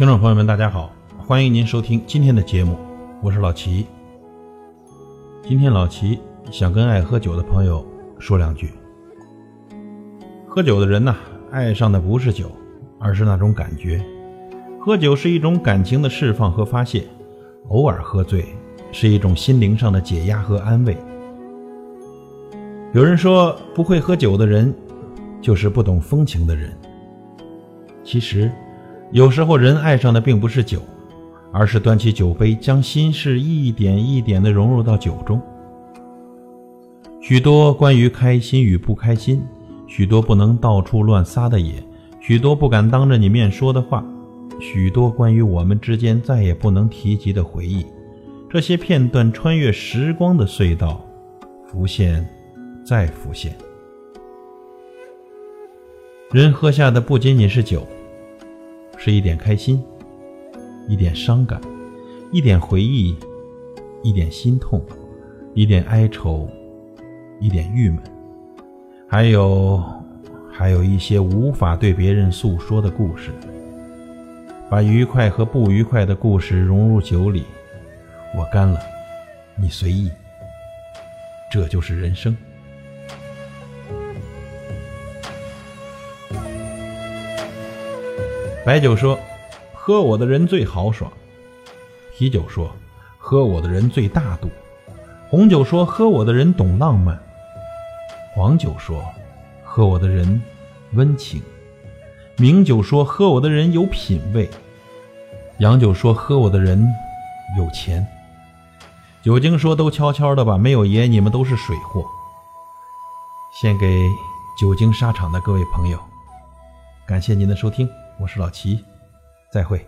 听众朋友们，大家好，欢迎您收听今天的节目，我是老齐。今天老齐想跟爱喝酒的朋友说两句。喝酒的人呐，爱上的不是酒，而是那种感觉。喝酒是一种感情的释放和发泄，偶尔喝醉是一种心灵上的解压和安慰。有人说，不会喝酒的人就是不懂风情的人。其实，有时候人爱上的并不是酒，而是端起酒杯，将心事一点一点地融入到酒中。许多关于开心与不开心，许多不能到处乱撒的野，许多不敢当着你面说的话，许多关于我们之间再也不能提及的回忆，这些片段穿越时光的隧道，浮现，再浮现。人喝下的不仅仅是酒，是一点开心，一点伤感，一点回忆，一点心痛，一点哀愁，一点郁闷，还有，还有一些无法对别人诉说的故事。把愉快和不愉快的故事融入酒里，我干了，你随意。这就是人生。白酒说：“喝我的人最豪爽。”啤酒说：“喝我的人最大度。”红酒说：“喝我的人懂浪漫。”黄酒说：“喝我的人温情。”名酒说：“喝我的人有品位。”洋酒说：“喝我的人有钱。”酒精说：“都悄悄的吧，没有爷，你们都是水货。”献给久经沙场的各位朋友，感谢您的收听。我是老齐，再会。